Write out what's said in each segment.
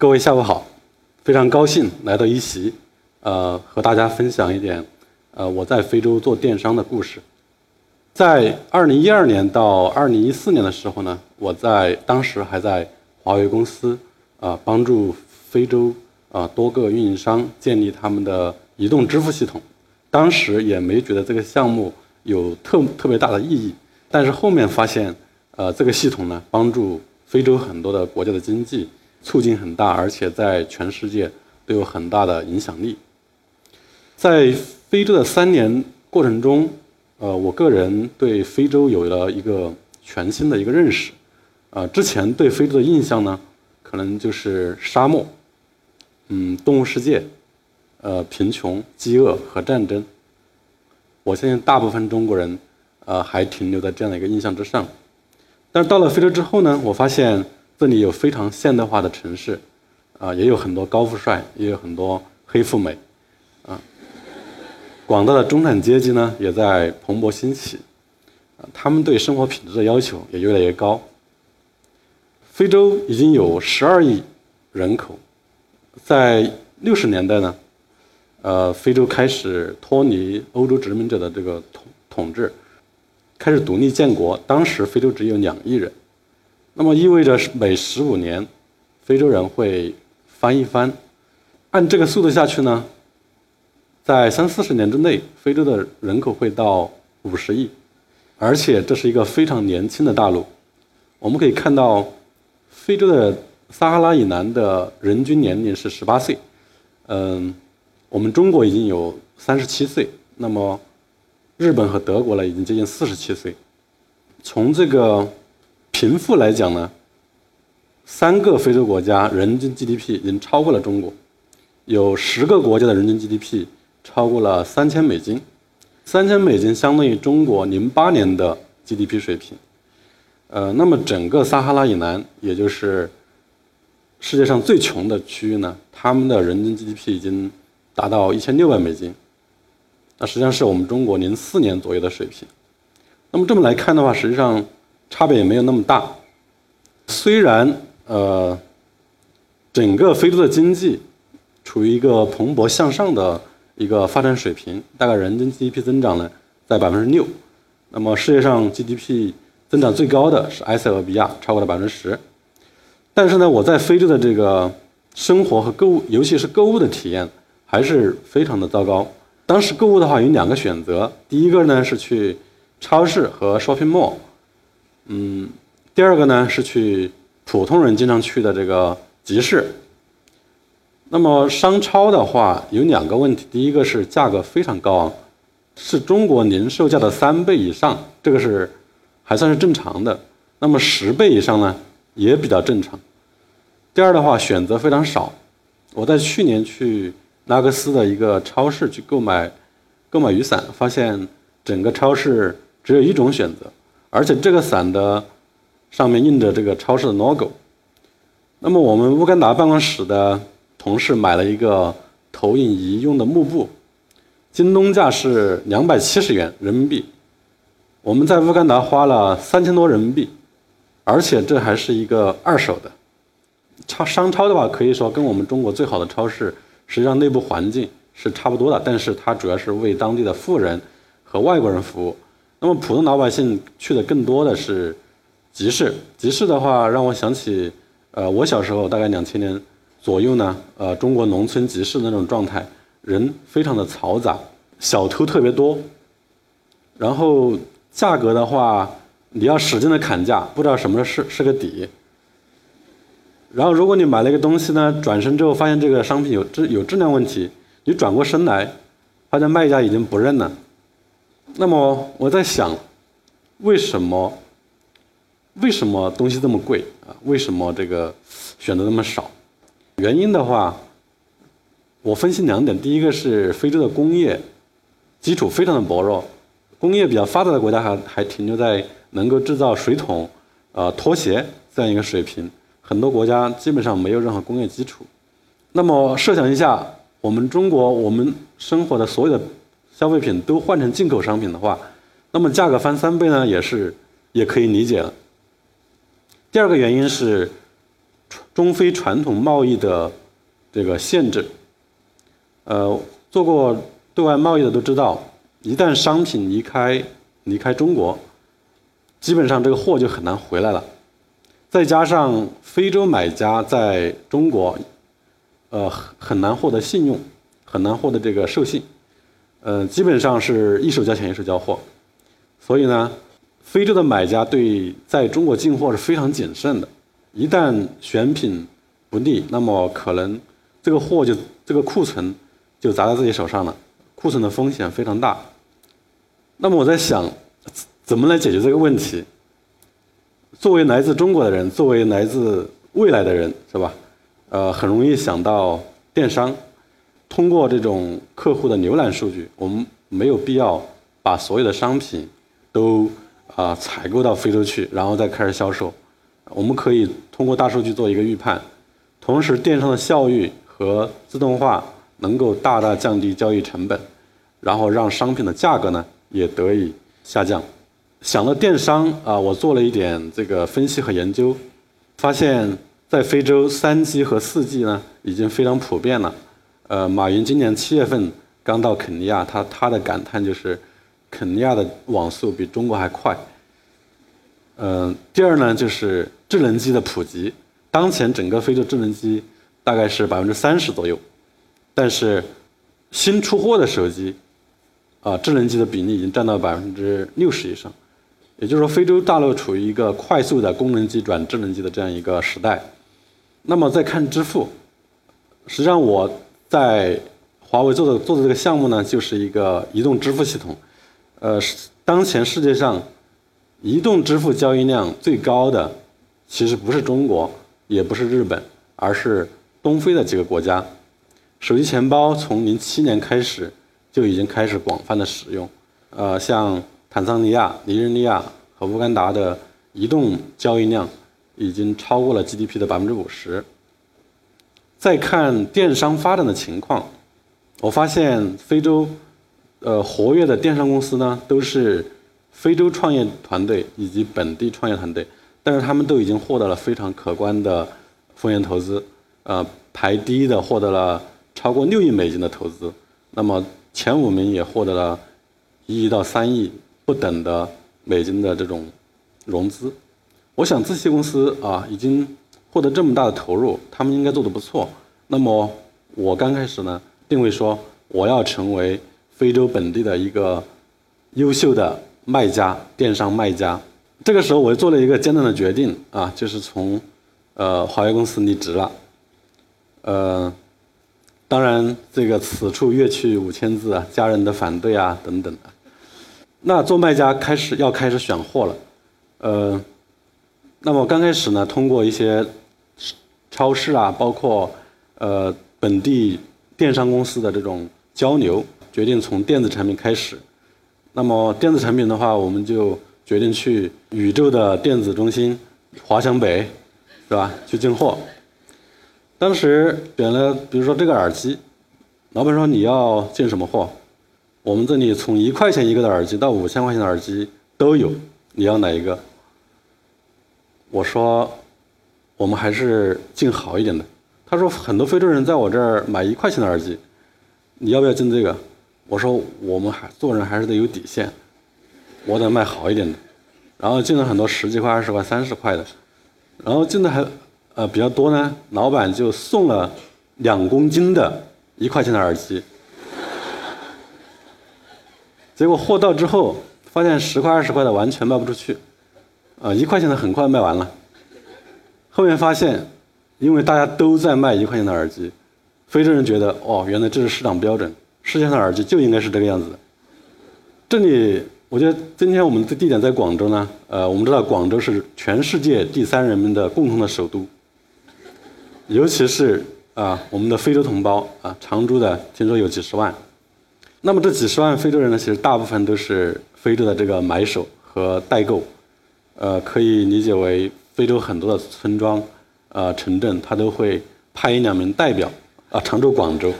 各位下午好，非常高兴来到一席，呃，和大家分享一点，呃，我在非洲做电商的故事。在二零一二年到二零一四年的时候呢，我在当时还在华为公司，啊，帮助非洲啊多个运营商建立他们的移动支付系统。当时也没觉得这个项目有特特别大的意义，但是后面发现，呃，这个系统呢，帮助非洲很多的国家的经济。促进很大，而且在全世界都有很大的影响力。在非洲的三年过程中，呃，我个人对非洲有了一个全新的一个认识。呃，之前对非洲的印象呢，可能就是沙漠，嗯，动物世界，呃，贫穷、饥饿和战争。我相信大部分中国人，呃，还停留在这样的一个印象之上。但是到了非洲之后呢，我发现。这里有非常现代化的城市，啊，也有很多高富帅，也有很多黑富美，啊，广大的中产阶级呢也在蓬勃兴起，啊，他们对生活品质的要求也越来越高。非洲已经有十二亿人口，在六十年代呢，呃，非洲开始脱离欧洲殖民者的这个统统治，开始独立建国。当时非洲只有两亿人。那么意味着每十五年，非洲人会翻一番。按这个速度下去呢，在三四十年之内，非洲的人口会到五十亿，而且这是一个非常年轻的大陆。我们可以看到，非洲的撒哈拉以南的人均年龄是十八岁，嗯，我们中国已经有三十七岁，那么日本和德国呢，已经接近四十七岁。从这个。贫富来讲呢，三个非洲国家人均 GDP 已经超过了中国，有十个国家的人均 GDP 超过了三千美金，三千美金相当于中国零八年的 GDP 水平。呃，那么整个撒哈拉以南，也就是世界上最穷的区域呢，他们的人均 GDP 已经达到一千六百美金，那实际上是我们中国零四年左右的水平。那么这么来看的话，实际上。差别也没有那么大，虽然呃，整个非洲的经济处于一个蓬勃向上的一个发展水平，大概人均 GDP 增长呢在百分之六，那么世界上 GDP 增长最高的是埃塞俄比亚，超过了百分之十，但是呢，我在非洲的这个生活和购物，尤其是购物的体验还是非常的糟糕。当时购物的话有两个选择，第一个呢是去超市和 shopping mall。嗯，第二个呢是去普通人经常去的这个集市。那么商超的话有两个问题，第一个是价格非常高昂，是中国零售价的三倍以上，这个是还算是正常的。那么十倍以上呢也比较正常。第二的话选择非常少，我在去年去拉各斯的一个超市去购买购买雨伞，发现整个超市只有一种选择。而且这个伞的上面印着这个超市的 logo。那么我们乌干达办公室的同事买了一个投影仪用的幕布，京东价是两百七十元人民币，我们在乌干达花了三千多人民币，而且这还是一个二手的。超商超的话，可以说跟我们中国最好的超市实际上内部环境是差不多的，但是它主要是为当地的富人和外国人服务。那么普通老百姓去的更多的是集市，集市的话让我想起，呃，我小时候大概两千年左右呢，呃，中国农村集市那种状态，人非常的嘈杂，小偷特别多，然后价格的话，你要使劲的砍价，不知道什么是是个底。然后如果你买了一个东西呢，转身之后发现这个商品有质有质量问题，你转过身来，发现卖家已经不认了。那么我在想，为什么为什么东西这么贵啊？为什么这个选择那么少？原因的话，我分析两点。第一个是非洲的工业基础非常的薄弱，工业比较发达的国家还还停留在能够制造水桶、呃拖鞋这样一个水平，很多国家基本上没有任何工业基础。那么设想一下，我们中国我们生活的所有的。消费品都换成进口商品的话，那么价格翻三倍呢，也是也可以理解了。第二个原因是，中非传统贸易的这个限制。呃，做过对外贸易的都知道，一旦商品离开离开中国，基本上这个货就很难回来了。再加上非洲买家在中国，呃，很难获得信用，很难获得这个授信，呃，基本上是一手交钱一手交货，所以呢，非洲的买家对在中国进货是非常谨慎的。一旦选品不利，那么可能这个货就这个库存就砸在自己手上了，库存的风险非常大。那么我在想，怎么来解决这个问题？作为来自中国的人，作为来自未来的人，是吧？呃，很容易想到电商。通过这种客户的浏览数据，我们没有必要把所有的商品都啊采购到非洲去，然后再开始销售。我们可以通过大数据做一个预判，同时电商的效率和自动化能够大大降低交易成本，然后让商品的价格呢也得以下降。想到电商啊，我做了一点这个分析和研究，发现，在非洲三 G 和四 G 呢已经非常普遍了。呃，马云今年七月份刚到肯尼亚，他他的感叹就是，肯尼亚的网速比中国还快。嗯，第二呢就是智能机的普及，当前整个非洲智能机大概是百分之三十左右，但是新出货的手机，啊，智能机的比例已经占到百分之六十以上。也就是说，非洲大陆处于一个快速的功能机转智能机的这样一个时代。那么再看支付，实际上我在华为做的做的这个项目呢，就是一个移动支付系统。呃，当前世界上移动支付交易量最高的，其实不是中国，也不是日本，而是东非的几个国家。手机钱包从零七年开始就已经开始广泛的使用。呃，像。坦桑尼亚、尼日利亚和乌干达的移动交易量已经超过了 GDP 的百分之五十。再看电商发展的情况，我发现非洲呃活跃的电商公司呢，都是非洲创业团队以及本地创业团队，但是他们都已经获得了非常可观的风险投资。呃，排第一的获得了超过六亿美金的投资，那么前五名也获得了一亿到三亿。不等的美金的这种融资，我想这些公司啊已经获得这么大的投入，他们应该做得不错。那么我刚开始呢定位说我要成为非洲本地的一个优秀的卖家，电商卖家。这个时候我做了一个艰难的决定啊，就是从呃华为公司离职了。呃，当然这个此处越去五千字啊，家人的反对啊等等的。那做卖家开始要开始选货了，呃，那么刚开始呢，通过一些超市啊，包括呃本地电商公司的这种交流，决定从电子产品开始。那么电子产品的话，我们就决定去宇宙的电子中心华强北，是吧？去进货。当时选了，比如说这个耳机，老板说你要进什么货？我们这里从一块钱一个的耳机到五千块钱的耳机都有，你要哪一个？我说，我们还是进好一点的。他说很多非洲人在我这儿买一块钱的耳机，你要不要进这个？我说我们还做人还是得有底线，我得卖好一点的。然后进了很多十几块、二十块、三十块的，然后进的还呃比较多呢，老板就送了两公斤的一块钱的耳机。结果货到之后，发现十块二十块的完全卖不出去，呃，一块钱的很快卖完了。后面发现，因为大家都在卖一块钱的耳机，非洲人觉得哦，原来这是市场标准，世界上的耳机就应该是这个样子的。这里，我觉得今天我们的地点在广州呢，呃，我们知道广州是全世界第三人民的共同的首都，尤其是啊，我们的非洲同胞啊，常住的听说有几十万。那么这几十万非洲人呢，其实大部分都是非洲的这个买手和代购，呃，可以理解为非洲很多的村庄、呃城镇，他都会派一两名代表啊常驻广州。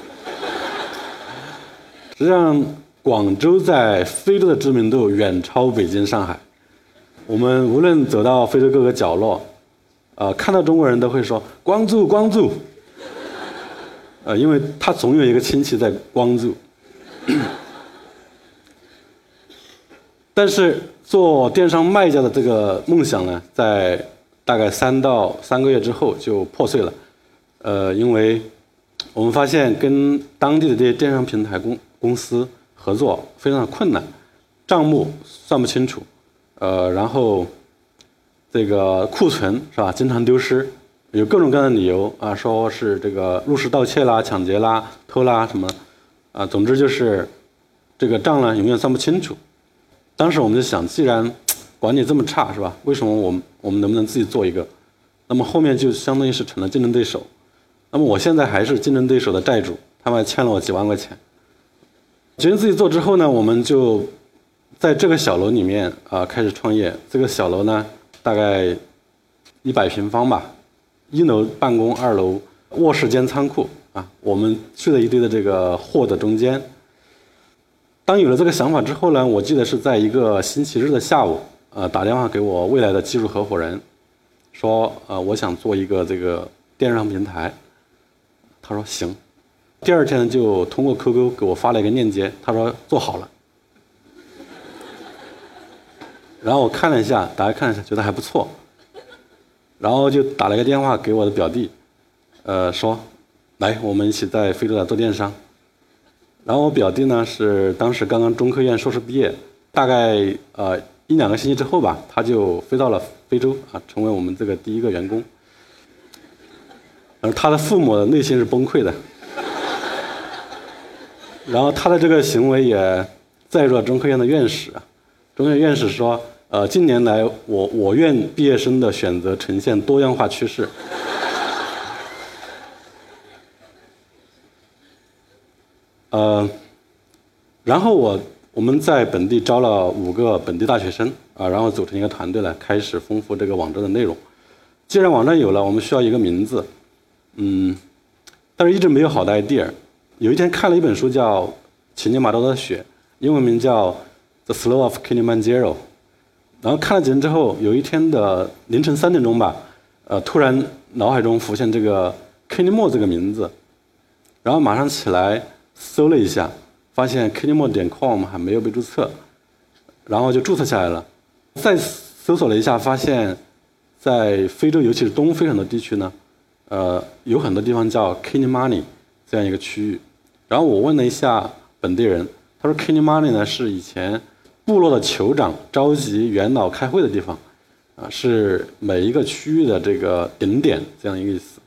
实际上，广州在非洲的知名度远超北京、上海。我们无论走到非洲各个角落，呃，看到中国人都会说光住光住，呃，因为他总有一个亲戚在光住。但是做电商卖家的这个梦想呢，在大概三到三个月之后就破碎了。呃，因为我们发现跟当地的这些电商平台公公司合作非常的困难，账目算不清楚，呃，然后这个库存是吧，经常丢失，有各种各样的理由啊，说是这个入室盗窃啦、抢劫啦、偷啦什么，啊，总之就是这个账呢永远算不清楚。当时我们就想，既然管理这么差，是吧？为什么我们我们能不能自己做一个？那么后面就相当于是成了竞争对手。那么我现在还是竞争对手的债主，他们还欠了我几万块钱。决定自己做之后呢，我们就在这个小楼里面啊开始创业。这个小楼呢，大概一百平方吧，一楼办公，二楼卧室兼仓库啊。我们睡在一堆的这个货的中间。当有了这个想法之后呢，我记得是在一个星期日的下午，呃，打电话给我未来的技术合伙人，说，呃，我想做一个这个电商平台。他说行。第二天就通过 QQ 给我发了一个链接，他说做好了。然后我看了一下，大家看一下，觉得还不错。然后就打了个电话给我的表弟，呃，说，来，我们一起在非洲来做电商。然后我表弟呢是当时刚刚中科院硕士毕业，大概呃一两个星期之后吧，他就飞到了非洲啊，成为我们这个第一个员工。而他的父母内心是崩溃的，然后他的这个行为也载入了中科院的院士，中科院院士说，呃，近年来我我院毕业生的选择呈现多样化趋势。呃，然后我我们在本地招了五个本地大学生啊，然后组成一个团队来开始丰富这个网站的内容。既然网站有了，我们需要一个名字，嗯，但是一直没有好的 idea。有一天看了一本书叫《乞力马扎的雪》，英文名叫《The Slow of Kilimanjaro》。然后看了几天之后，有一天的凌晨三点钟吧，呃，突然脑海中浮现这个 k i l i m o 这个名字，然后马上起来。搜了一下，发现 k i n i m o 点 com 还没有被注册，然后就注册下来了。再搜索了一下，发现，在非洲，尤其是东非很多地区呢，呃，有很多地方叫 k i n i m o n e y 这样一个区域。然后我问了一下本地人，他说 k i n i m o n e y 呢是以前部落的酋长召集元老开会的地方，啊，是每一个区域的这个顶点这样一个意思。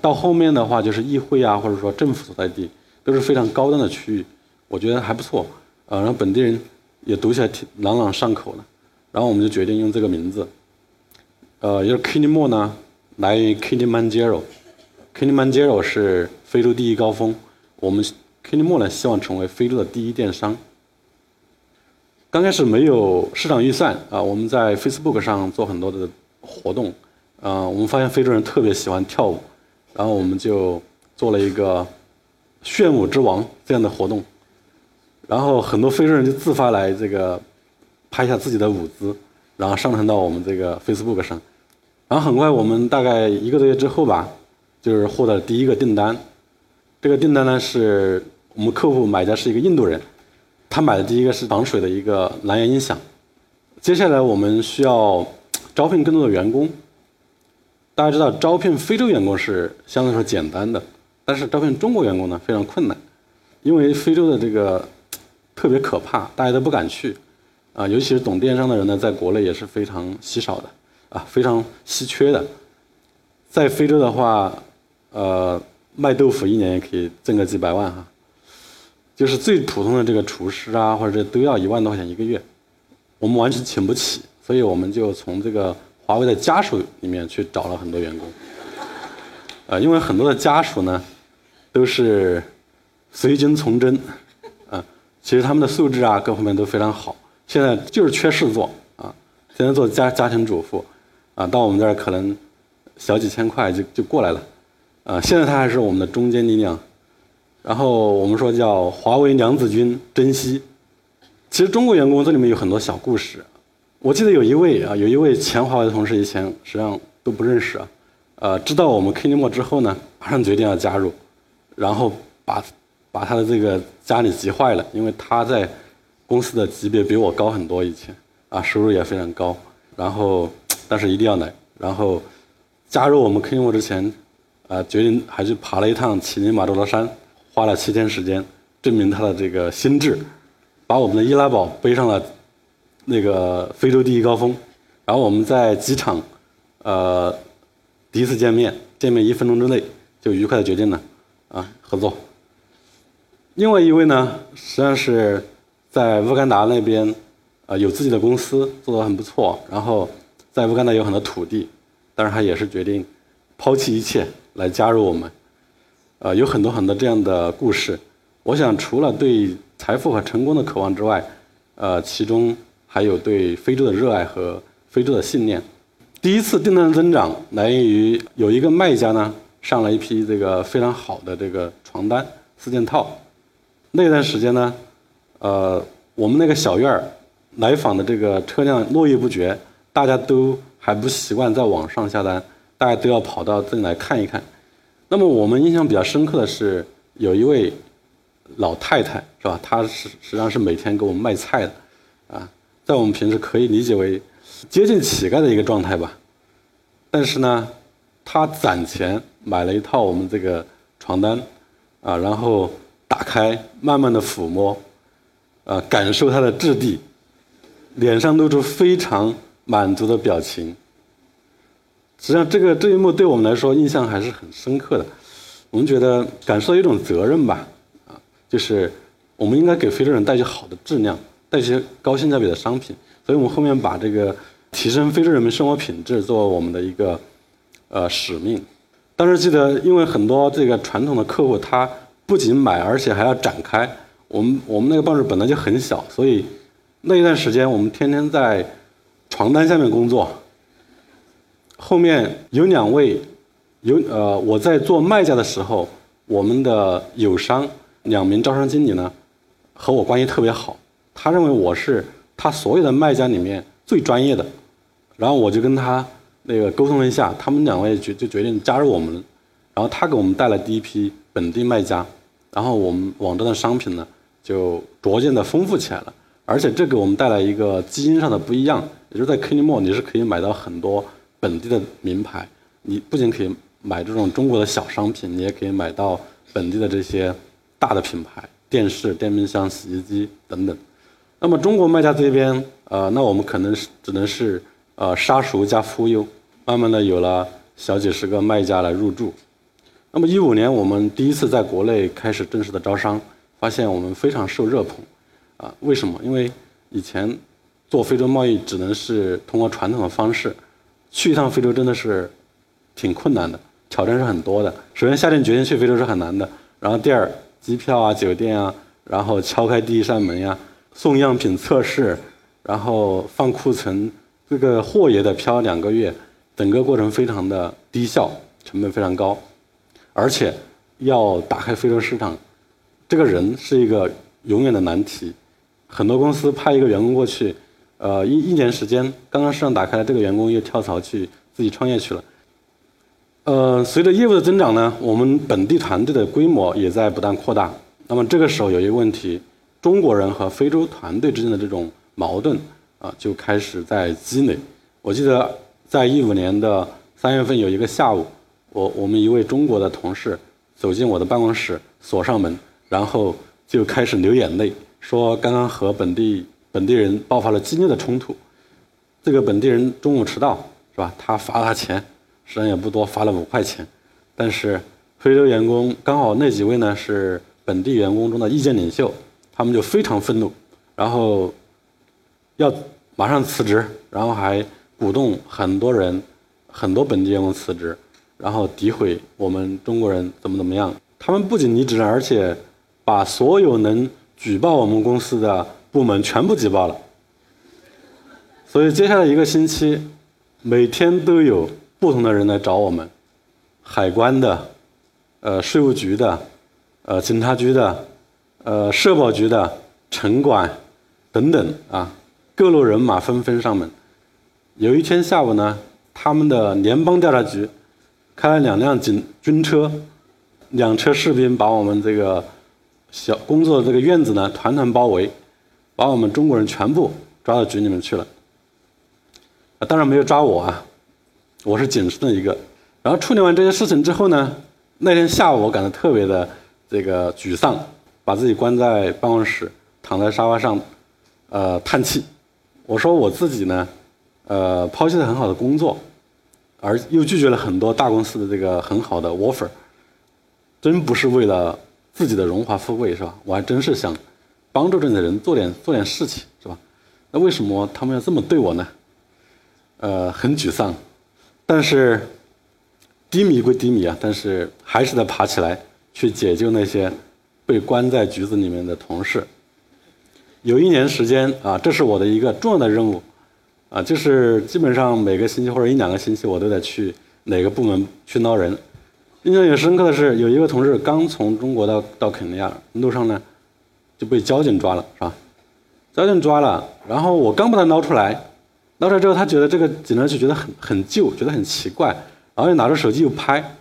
到后面的话就是议会啊，或者说政府所在地。都是非常高端的区域，我觉得还不错，呃，然后本地人也读起来挺朗朗上口的，然后我们就决定用这个名字，呃，就是 k i n i m o 呢，来源于 Kilimanjaro，Kilimanjaro 是非洲第一高峰，我们 k i n i m o 呢希望成为非洲的第一电商。刚开始没有市场预算啊，我们在 Facebook 上做很多的活动，啊，我们发现非洲人特别喜欢跳舞，然后我们就做了一个。炫舞之王这样的活动，然后很多非洲人就自发来这个拍下自己的舞姿，然后上传到我们这个 Facebook 上，然后很快我们大概一个多月之后吧，就是获得第一个订单。这个订单呢是我们客户买家是一个印度人，他买的第一个是防水的一个蓝牙音响。接下来我们需要招聘更多的员工。大家知道招聘非洲员工是相对来说简单的。但是招聘中国员工呢非常困难，因为非洲的这个特别可怕，大家都不敢去，啊，尤其是懂电商的人呢，在国内也是非常稀少的，啊，非常稀缺的。在非洲的话，呃，卖豆腐一年也可以挣个几百万哈，就是最普通的这个厨师啊，或者这都要一万多块钱一个月，我们完全请不起，所以我们就从这个华为的家属里面去找了很多员工，啊，因为很多的家属呢。都是随军从征，其实他们的素质啊，各方面都非常好。现在就是缺事做啊，现在做家家庭主妇，啊，到我们这儿可能小几千块就就过来了，啊，现在他还是我们的中坚力量。然后我们说叫华为娘子军珍惜。其实中国员工这里面有很多小故事。我记得有一位啊，有一位前华为的同事以前实际上都不认识啊，呃，知道我们 k i n 之后呢，马上决定要加入，然后把把他的这个家里急坏了，因为他在公司的级别比我高很多以前，啊，收入也非常高，然后但是一定要来，然后加入我们 KINGMO 之前，啊，决定还去爬了一趟乞力马扎罗山，花了七天时间，证明他的这个心智，把我们的伊拉宝背上了那个非洲第一高峰。然后我们在机场，呃，第一次见面，见面一分钟之内就愉快的决定了，啊，合作。另外一位呢，实际上是在乌干达那边，呃，有自己的公司，做得很不错。然后在乌干达有很多土地，但是他也是决定抛弃一切来加入我们。呃，有很多很多这样的故事。我想，除了对财富和成功的渴望之外，呃，其中还有对非洲的热爱和。非洲的信念，第一次订单增长来源于有一个卖家呢上了一批这个非常好的这个床单四件套，那段时间呢，呃，我们那个小院儿来访的这个车辆络绎不绝，大家都还不习惯在网上下单，大家都要跑到这里来看一看。那么我们印象比较深刻的是有一位老太太是吧？她是实际上是每天给我们卖菜的，啊，在我们平时可以理解为。接近乞丐的一个状态吧，但是呢，他攒钱买了一套我们这个床单，啊，然后打开，慢慢的抚摸，啊，感受它的质地，脸上露出非常满足的表情。实际上，这个这一幕对我们来说印象还是很深刻的。我们觉得感受到一种责任吧，啊，就是我们应该给非洲人带去好的质量，带些高性价比的商品。所以我们后面把这个。提升非洲人民生活品质作为我们的一个呃使命。当时记得，因为很多这个传统的客户，他不仅买，而且还要展开。我们我们那个办事本来就很小，所以那一段时间我们天天在床单下面工作。后面有两位，有呃我在做卖家的时候，我们的友商两名招商经理呢和我关系特别好，他认为我是他所有的卖家里面最专业的。然后我就跟他那个沟通了一下，他们两位决就决定加入我们，然后他给我们带来第一批本地卖家，然后我们网站的商品呢就逐渐的丰富起来了，而且这给我们带来一个基因上的不一样，也就是在 k i n i m o 你是可以买到很多本地的名牌，你不仅可以买这种中国的小商品，你也可以买到本地的这些大的品牌，电视、电冰箱、洗衣机等等。那么中国卖家这边，呃，那我们可能是只能是。呃，杀熟加忽悠，慢慢的有了小几十个卖家来入驻。那么一五年，我们第一次在国内开始正式的招商，发现我们非常受热捧。啊，为什么？因为以前做非洲贸易只能是通过传统的方式，去一趟非洲真的是挺困难的，挑战是很多的。首先下定决心去非洲是很难的，然后第二，机票啊、酒店啊，然后敲开第一扇门呀，送样品测试，然后放库存。这个货也得漂两个月，整个过程非常的低效，成本非常高，而且要打开非洲市场，这个人是一个永远的难题。很多公司派一个员工过去，呃，一一年时间，刚刚市场打开了，这个员工又跳槽去自己创业去了。呃，随着业务的增长呢，我们本地团队的规模也在不断扩大。那么这个时候有一个问题，中国人和非洲团队之间的这种矛盾。啊，就开始在积累。我记得在一五年的三月份有一个下午，我我们一位中国的同事走进我的办公室，锁上门，然后就开始流眼泪，说刚刚和本地本地人爆发了激烈的冲突。这个本地人中午迟到，是吧？他罚他钱，实际上也不多，罚了五块钱。但是非洲员工刚好那几位呢是本地员工中的意见领袖，他们就非常愤怒，然后。要马上辞职，然后还鼓动很多人、很多本地员工辞职，然后诋毁我们中国人怎么怎么样。他们不仅离职了，而且把所有能举报我们公司的部门全部举报了。所以接下来一个星期，每天都有不同的人来找我们，海关的、呃税务局的、呃警察局的、呃社保局的、城管等等啊。各路人马纷纷上门。有一天下午呢，他们的联邦调查局开了两辆警军车，两车士兵把我们这个小工作的这个院子呢团团包围，把我们中国人全部抓到局里面去了。啊，当然没有抓我啊，我是仅剩的一个。然后处理完这些事情之后呢，那天下午我感到特别的这个沮丧，把自己关在办公室，躺在沙发上，呃，叹气。我说我自己呢，呃，抛弃了很好的工作，而又拒绝了很多大公司的这个很好的 offer，真不是为了自己的荣华富贵是吧？我还真是想帮助这里的人做点做点事情是吧？那为什么他们要这么对我呢？呃，很沮丧，但是低迷归低迷啊，但是还是得爬起来去解救那些被关在局子里面的同事。有一年时间啊，这是我的一个重要的任务，啊，就是基本上每个星期或者一两个星期，我都得去哪个部门去捞人。印象也深刻的是，有一个同事刚从中国到到肯尼亚，路上呢就被交警抓了，是吧？交警抓了，然后我刚把他捞出来，捞出来之后，他觉得这个警察局觉得很很旧，觉得很奇怪，然后又拿着手机又拍，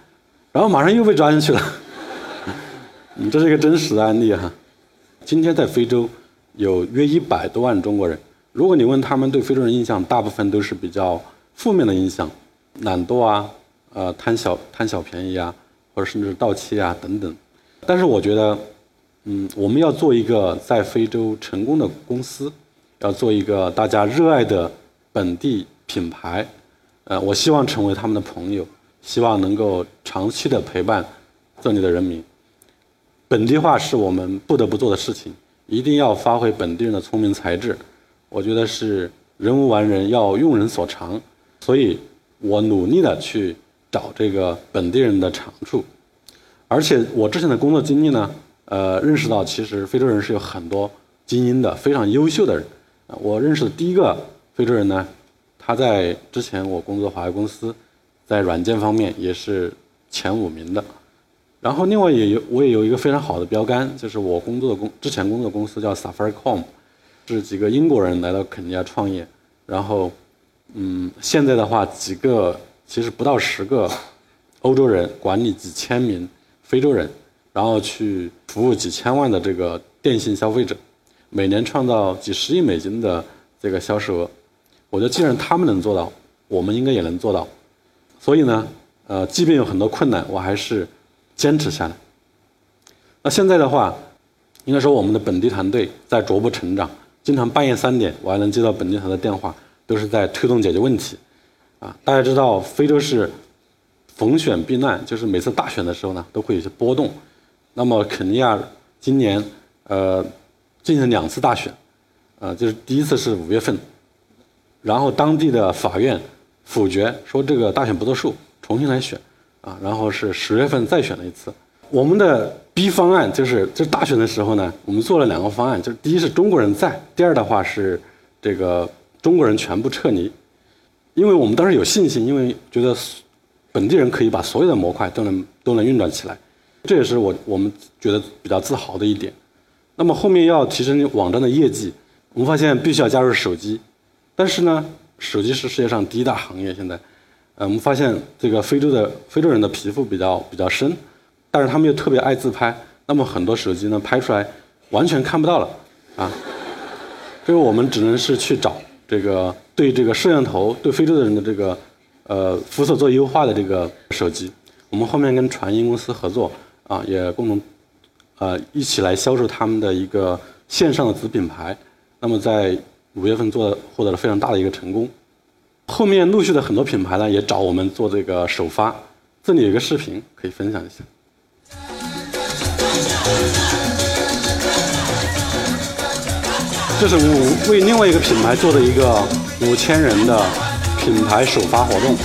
然后马上又被抓进去了。嗯，这是一个真实的案例哈。今天在非洲。有约一百多万中国人。如果你问他们对非洲人印象，大部分都是比较负面的印象，懒惰啊，呃，贪小贪小便宜啊，或者甚至盗窃啊等等。但是我觉得，嗯，我们要做一个在非洲成功的公司，要做一个大家热爱的本地品牌。呃，我希望成为他们的朋友，希望能够长期的陪伴这里的人民。本地化是我们不得不做的事情。一定要发挥本地人的聪明才智，我觉得是人无完人，要用人所长，所以我努力的去找这个本地人的长处，而且我之前的工作经历呢，呃，认识到其实非洲人是有很多精英的，非常优秀的人。我认识的第一个非洲人呢，他在之前我工作华为公司，在软件方面也是前五名的。然后另外也有我也有一个非常好的标杆，就是我工作的公之前工作的公司叫 Safaricom，是几个英国人来到肯尼亚创业，然后嗯现在的话几个其实不到十个欧洲人管理几千名非洲人，然后去服务几千万的这个电信消费者，每年创造几十亿美金的这个销售额，我觉得既然他们能做到，我们应该也能做到，所以呢呃即便有很多困难，我还是。坚持下来。那现在的话，应该说我们的本地团队在逐步成长，经常半夜三点我还能接到本地团的电话，都是在推动解决问题。啊，大家知道非洲是逢选必乱，就是每次大选的时候呢，都会有些波动。那么肯尼亚今年呃进行两次大选，呃，就是第一次是五月份，然后当地的法院否决说这个大选不作数，重新来选。啊，然后是十月份再选了一次。我们的 B 方案就是，就大选的时候呢，我们做了两个方案，就是第一是中国人在，第二的话是这个中国人全部撤离。因为我们当时有信心，因为觉得本地人可以把所有的模块都能都能运转起来，这也是我我们觉得比较自豪的一点。那么后面要提升网站的业绩，我们发现必须要加入手机，但是呢，手机是世界上第一大行业现在。呃，我们发现这个非洲的非洲人的皮肤比较比较深，但是他们又特别爱自拍，那么很多手机呢拍出来完全看不到了，啊，所以我们只能是去找这个对这个摄像头对非洲的人的这个呃肤色做优化的这个手机。我们后面跟传音公司合作啊，也共同呃一起来销售他们的一个线上的子品牌。那么在五月份做获得了非常大的一个成功。后面陆续的很多品牌呢，也找我们做这个首发。这里有一个视频可以分享一下。这是我为另外一个品牌做的一个五千人的品牌首发活动。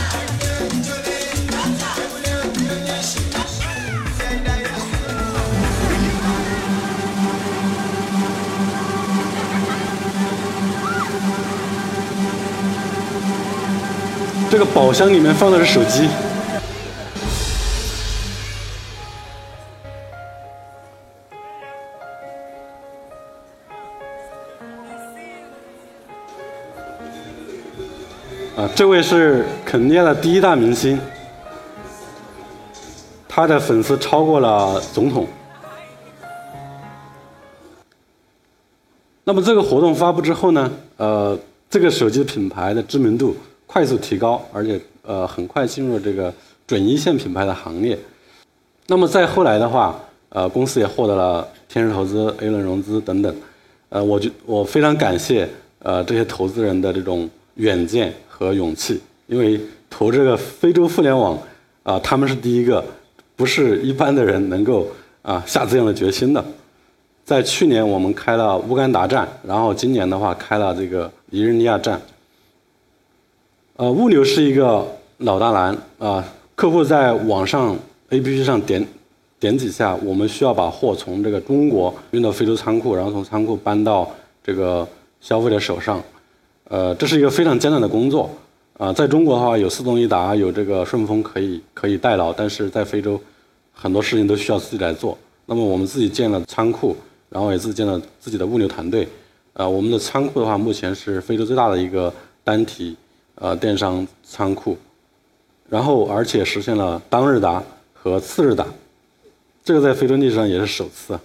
这个宝箱里面放的是手机。这位是肯尼亚的第一大明星，他的粉丝超过了总统。那么这个活动发布之后呢，呃，这个手机品牌的知名度快速提高，而且呃很快进入了这个准一线品牌的行列。那么再后来的话，呃，公司也获得了天使投资、A 轮融资等等。呃，我就我非常感谢呃这些投资人的这种远见和勇气，因为投这个非洲互联网啊，他们是第一个，不是一般的人能够啊下这样的决心的。在去年我们开了乌干达站，然后今年的话开了这个尼日利亚站。呃，物流是一个老大难啊，客户在网上 APP 上点点几下，我们需要把货从这个中国运到非洲仓库，然后从仓库搬到这个消费者手上。呃，这是一个非常艰难的工作啊。在中国的话，有四通一达，有这个顺丰可以可以代劳，但是在非洲很多事情都需要自己来做。那么我们自己建了仓库。然后也自己建了自己的物流团队，呃，我们的仓库的话，目前是非洲最大的一个单体呃电商仓库，然后而且实现了当日达和次日达，这个在非洲历史上也是首次。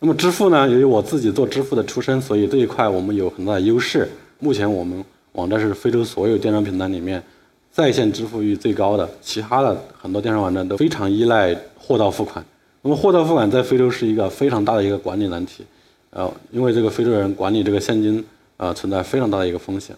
那么支付呢？由于我自己做支付的出身，所以这一块我们有很大的优势。目前我们网站是非洲所有电商平台里面在线支付率最高的，其他的很多电商网站都非常依赖货到付款。那么货到付款在非洲是一个非常大的一个管理难题，呃，因为这个非洲人管理这个现金，呃，存在非常大的一个风险。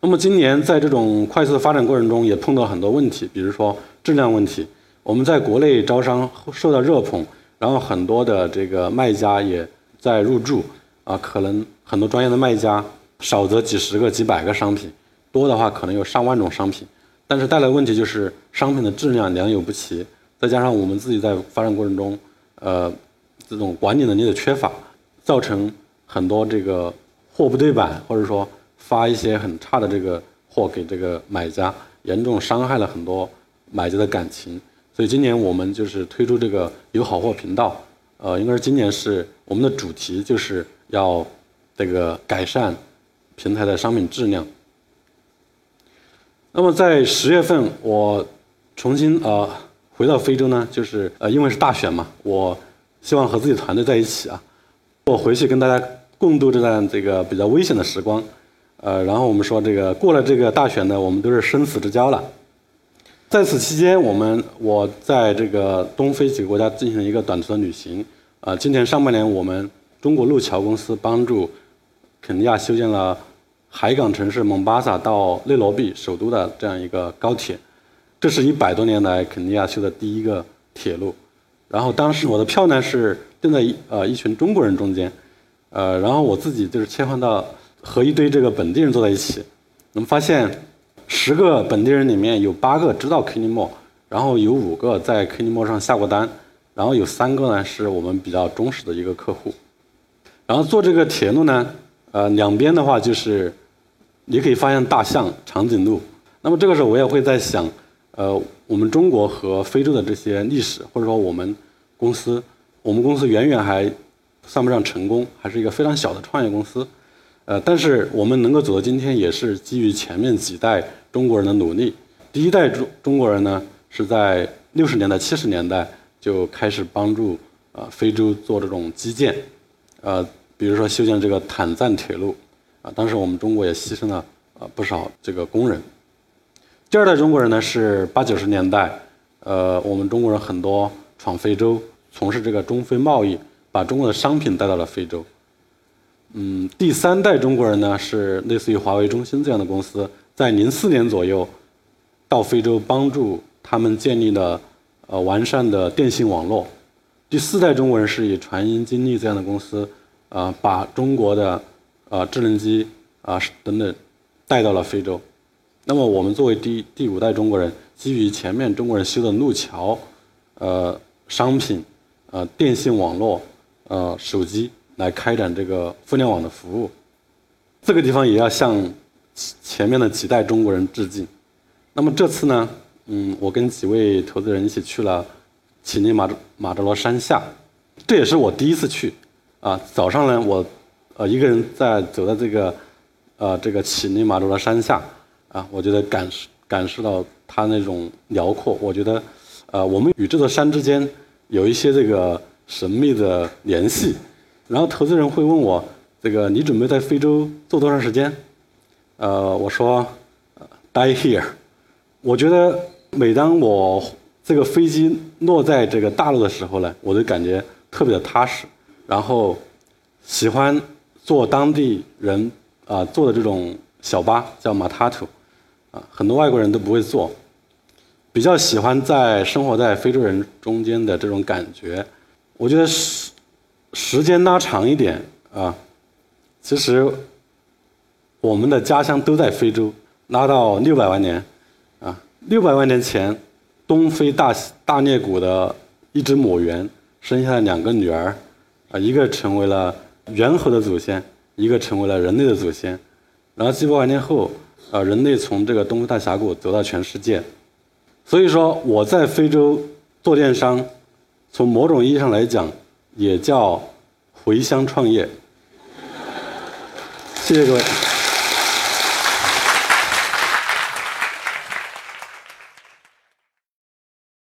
那么今年在这种快速的发展过程中，也碰到很多问题，比如说质量问题。我们在国内招商受到热捧，然后很多的这个卖家也在入驻，啊，可能很多专业的卖家少则几十个、几百个商品，多的话可能有上万种商品，但是带来的问题就是商品的质量良莠不齐。再加上我们自己在发展过程中，呃，这种管理能力的缺乏，造成很多这个货不对版，或者说发一些很差的这个货给这个买家，严重伤害了很多买家的感情。所以今年我们就是推出这个有好货频道，呃，应该是今年是我们的主题，就是要这个改善平台的商品质量。那么在十月份，我重新呃。回到非洲呢，就是呃，因为是大选嘛，我希望和自己团队在一起啊，我回去跟大家共度这段这个比较危险的时光，呃，然后我们说这个过了这个大选呢，我们都是生死之交了。在此期间，我们我在这个东非几个国家进行了一个短途的旅行，啊，今年上半年我们中国路桥公司帮助肯尼亚修建了海港城市蒙巴萨到内罗毕首都的这样一个高铁。这是一百多年来肯尼亚修的第一个铁路，然后当时我的票呢是订在呃一群中国人中间，呃，然后我自己就是切换到和一堆这个本地人坐在一起，我们发现十个本地人里面有八个知道 k e n y m o 然后有五个在 k e n y m o 上下过单，然后有三个呢是我们比较忠实的一个客户，然后做这个铁路呢，呃，两边的话就是你可以发现大象、长颈鹿，那么这个时候我也会在想。呃，我们中国和非洲的这些历史，或者说我们公司，我们公司远远还算不上成功，还是一个非常小的创业公司。呃，但是我们能够走到今天，也是基于前面几代中国人的努力。第一代中中国人呢，是在六十年代、七十年代就开始帮助呃非洲做这种基建，呃，比如说修建这个坦赞铁路，啊，当时我们中国也牺牲了啊不少这个工人。第二代中国人呢是八九十年代，呃，我们中国人很多闯非洲，从事这个中非贸易，把中国的商品带到了非洲。嗯，第三代中国人呢是类似于华为、中兴这样的公司，在零四年左右到非洲帮助他们建立了呃完善的电信网络。第四代中国人是以传音、金立这样的公司，啊，把中国的啊智能机啊等等带到了非洲。那么我们作为第第五代中国人，基于前面中国人修的路桥、呃商品、呃电信网络、呃手机来开展这个互联网的服务，这个地方也要向前面的几代中国人致敬。那么这次呢，嗯，我跟几位投资人一起去了乞力马马扎罗山下，这也是我第一次去。啊，早上呢，我呃一个人在走在这个呃这个乞力马扎罗山下。啊，我觉得感受感受到它那种辽阔。我觉得，呃，我们与这座山之间有一些这个神秘的联系。然后投资人会问我，这个你准备在非洲做多长时间？呃，我说，die here。我觉得每当我这个飞机落在这个大陆的时候呢，我就感觉特别的踏实。然后喜欢坐当地人啊坐的这种小巴，叫马塔图，啊，很多外国人都不会坐。比较喜欢在生活在非洲人中间的这种感觉。我觉得时时间拉长一点啊，其实我们的家乡都在非洲，拉到六百万年啊，六百万年前，东非大大裂谷的一只母猿生下了两个女儿。啊，一个成为了猿猴的祖先，一个成为了人类的祖先。然后几百万年后，啊，人类从这个东非大峡谷走到全世界。所以说，我在非洲做电商，从某种意义上来讲，也叫回乡创业。谢谢各位。